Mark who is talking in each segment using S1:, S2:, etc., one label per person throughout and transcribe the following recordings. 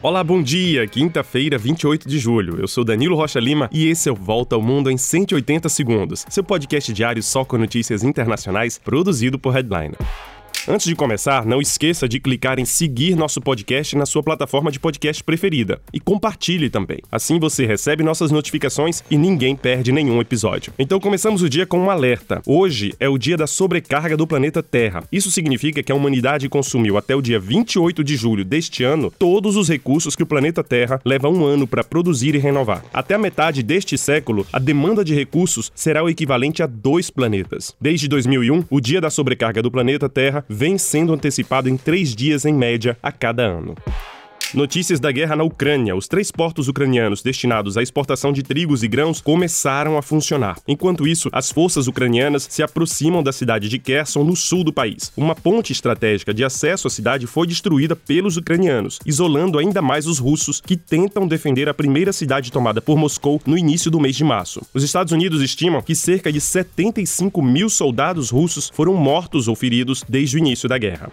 S1: Olá, bom dia! Quinta-feira, 28 de julho. Eu sou Danilo Rocha Lima e esse é o Volta ao Mundo em 180 Segundos, seu podcast diário só com notícias internacionais, produzido por Headliner. Antes de começar, não esqueça de clicar em seguir nosso podcast na sua plataforma de podcast preferida e compartilhe também. Assim você recebe nossas notificações e ninguém perde nenhum episódio. Então começamos o dia com um alerta. Hoje é o dia da sobrecarga do planeta Terra. Isso significa que a humanidade consumiu até o dia 28 de julho deste ano todos os recursos que o planeta Terra leva um ano para produzir e renovar. Até a metade deste século, a demanda de recursos será o equivalente a dois planetas. Desde 2001, o dia da sobrecarga do planeta Terra vem sendo antecipado em três dias em média a cada ano. Notícias da guerra na Ucrânia. Os três portos ucranianos destinados à exportação de trigos e grãos começaram a funcionar. Enquanto isso, as forças ucranianas se aproximam da cidade de Kherson, no sul do país. Uma ponte estratégica de acesso à cidade foi destruída pelos ucranianos, isolando ainda mais os russos que tentam defender a primeira cidade tomada por Moscou no início do mês de março. Os Estados Unidos estimam que cerca de 75 mil soldados russos foram mortos ou feridos desde o início da guerra.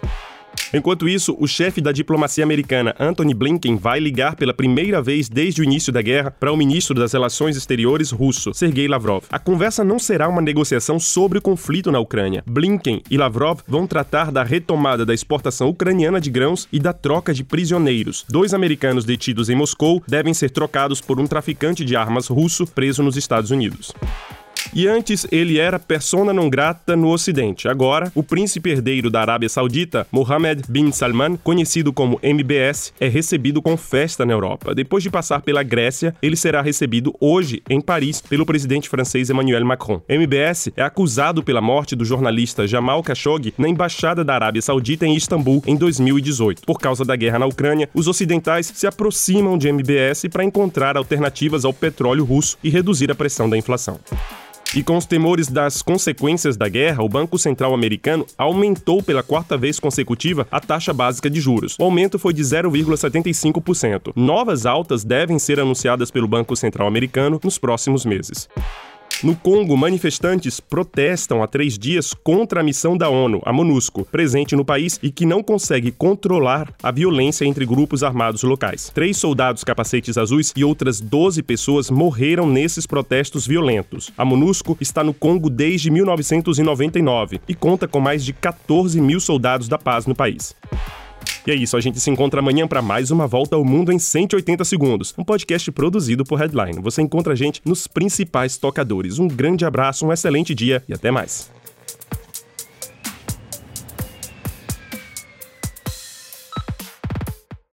S1: Enquanto isso, o chefe da diplomacia americana, Antony Blinken, vai ligar pela primeira vez desde o início da guerra para o ministro das Relações Exteriores russo, Sergei Lavrov. A conversa não será uma negociação sobre o conflito na Ucrânia. Blinken e Lavrov vão tratar da retomada da exportação ucraniana de grãos e da troca de prisioneiros. Dois americanos detidos em Moscou devem ser trocados por um traficante de armas russo preso nos Estados Unidos. E antes ele era persona non grata no Ocidente. Agora, o príncipe herdeiro da Arábia Saudita, Mohammed bin Salman, conhecido como MBS, é recebido com festa na Europa. Depois de passar pela Grécia, ele será recebido hoje em Paris pelo presidente francês Emmanuel Macron. MBS é acusado pela morte do jornalista Jamal Khashoggi na embaixada da Arábia Saudita em Istambul em 2018. Por causa da guerra na Ucrânia, os ocidentais se aproximam de MBS para encontrar alternativas ao petróleo russo e reduzir a pressão da inflação. E com os temores das consequências da guerra, o Banco Central americano aumentou pela quarta vez consecutiva a taxa básica de juros. O aumento foi de 0,75%. Novas altas devem ser anunciadas pelo Banco Central americano nos próximos meses. No Congo, manifestantes protestam há três dias contra a missão da ONU, a MONUSCO, presente no país e que não consegue controlar a violência entre grupos armados locais. Três soldados capacetes azuis e outras 12 pessoas morreram nesses protestos violentos. A MONUSCO está no Congo desde 1999 e conta com mais de 14 mil soldados da paz no país. E é isso, a gente se encontra amanhã para mais uma volta ao mundo em 180 segundos, um podcast produzido por Headline. Você encontra a gente nos principais tocadores. Um grande abraço, um excelente dia e até mais.